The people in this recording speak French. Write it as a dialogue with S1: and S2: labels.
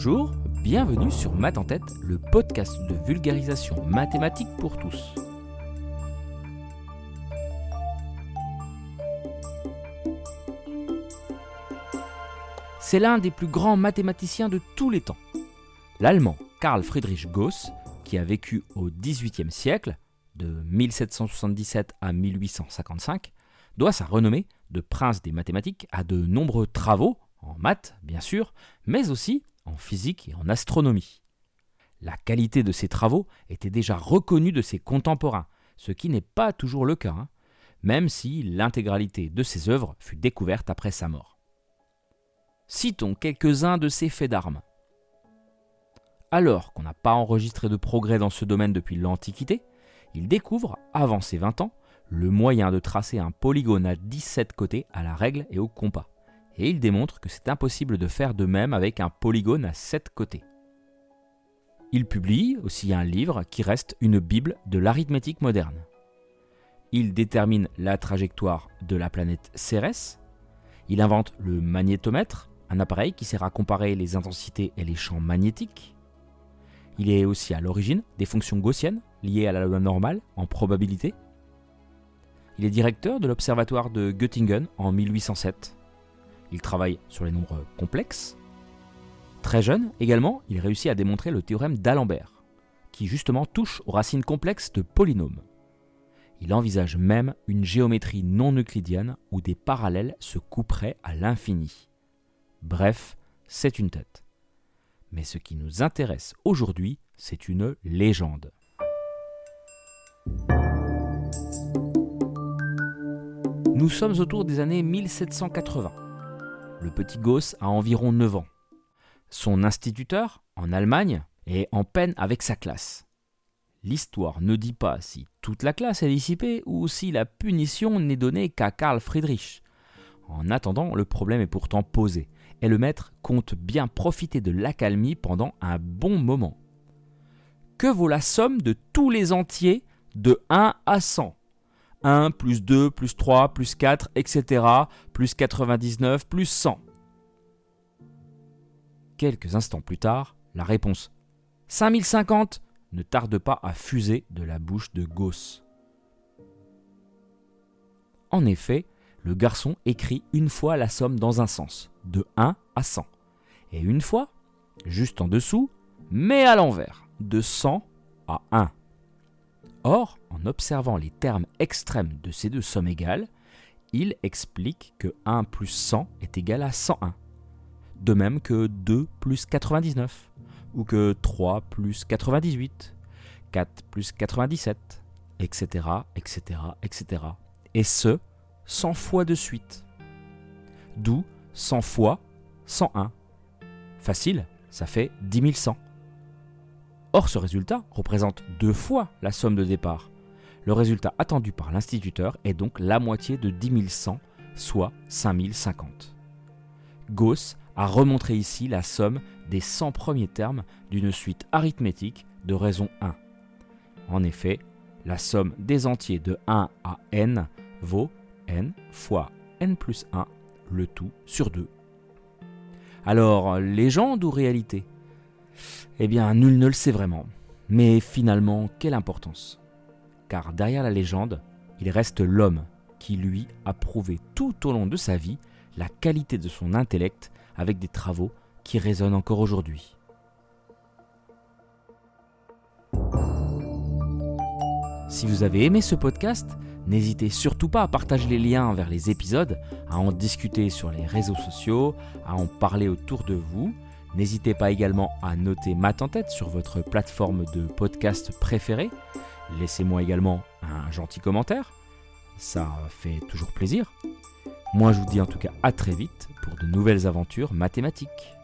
S1: Bonjour, bienvenue sur Math en tête, le podcast de vulgarisation mathématique pour tous. C'est l'un des plus grands mathématiciens de tous les temps. L'allemand Carl Friedrich Gauss, qui a vécu au XVIIIe siècle, de 1777 à 1855, doit sa renommée de prince des mathématiques à de nombreux travaux, en maths bien sûr, mais aussi en physique et en astronomie. La qualité de ses travaux était déjà reconnue de ses contemporains, ce qui n'est pas toujours le cas, hein, même si l'intégralité de ses œuvres fut découverte après sa mort. Citons quelques-uns de ses faits d'armes. Alors qu'on n'a pas enregistré de progrès dans ce domaine depuis l'Antiquité, il découvre, avant ses 20 ans, le moyen de tracer un polygone à 17 côtés à la règle et au compas. Et il démontre que c'est impossible de faire de même avec un polygone à 7 côtés. Il publie aussi un livre qui reste une bible de l'arithmétique moderne. Il détermine la trajectoire de la planète Cérès. Il invente le magnétomètre, un appareil qui sert à comparer les intensités et les champs magnétiques. Il est aussi à l'origine des fonctions gaussiennes liées à la loi normale en probabilité. Il est directeur de l'observatoire de Göttingen en 1807. Il travaille sur les nombres complexes. Très jeune également, il réussit à démontrer le théorème d'Alembert, qui justement touche aux racines complexes de polynômes. Il envisage même une géométrie non euclidienne où des parallèles se couperaient à l'infini. Bref, c'est une tête. Mais ce qui nous intéresse aujourd'hui, c'est une légende. Nous sommes autour des années 1780. Le petit Gauss a environ 9 ans. Son instituteur, en Allemagne, est en peine avec sa classe. L'histoire ne dit pas si toute la classe est dissipée ou si la punition n'est donnée qu'à Karl Friedrich. En attendant, le problème est pourtant posé, et le maître compte bien profiter de l'accalmie pendant un bon moment. Que vaut la somme de tous les entiers de 1 à 100 1 plus 2 plus 3 plus 4, etc. plus 99 plus 100. Quelques instants plus tard, la réponse 5050 ne tarde pas à fuser de la bouche de Gauss. En effet, le garçon écrit une fois la somme dans un sens, de 1 à 100, et une fois, juste en dessous, mais à l'envers, de 100 à 1. Or, en observant les termes extrêmes de ces deux sommes égales, il explique que 1 plus 100 est égal à 101. De même que 2 plus 99, ou que 3 plus 98, 4 plus 97, etc., etc., etc. Et ce, 100 fois de suite. D'où 100 fois 101. Facile, ça fait 10 100. Or, ce résultat représente deux fois la somme de départ. Le résultat attendu par l'instituteur est donc la moitié de 10 100, soit 5050. Gauss a remontré ici la somme des 100 premiers termes d'une suite arithmétique de raison 1. En effet, la somme des entiers de 1 à n vaut n fois n plus 1, le tout sur 2. Alors, légende ou réalité? Eh bien, nul ne le sait vraiment. Mais finalement, quelle importance? Car derrière la légende, il reste l'homme qui, lui, a prouvé tout au long de sa vie la qualité de son intellect avec des travaux qui résonnent encore aujourd'hui. Si vous avez aimé ce podcast, n'hésitez surtout pas à partager les liens vers les épisodes, à en discuter sur les réseaux sociaux, à en parler autour de vous N'hésitez pas également à noter Math en tête sur votre plateforme de podcast préférée. Laissez-moi également un gentil commentaire, ça fait toujours plaisir. Moi je vous dis en tout cas à très vite pour de nouvelles aventures mathématiques.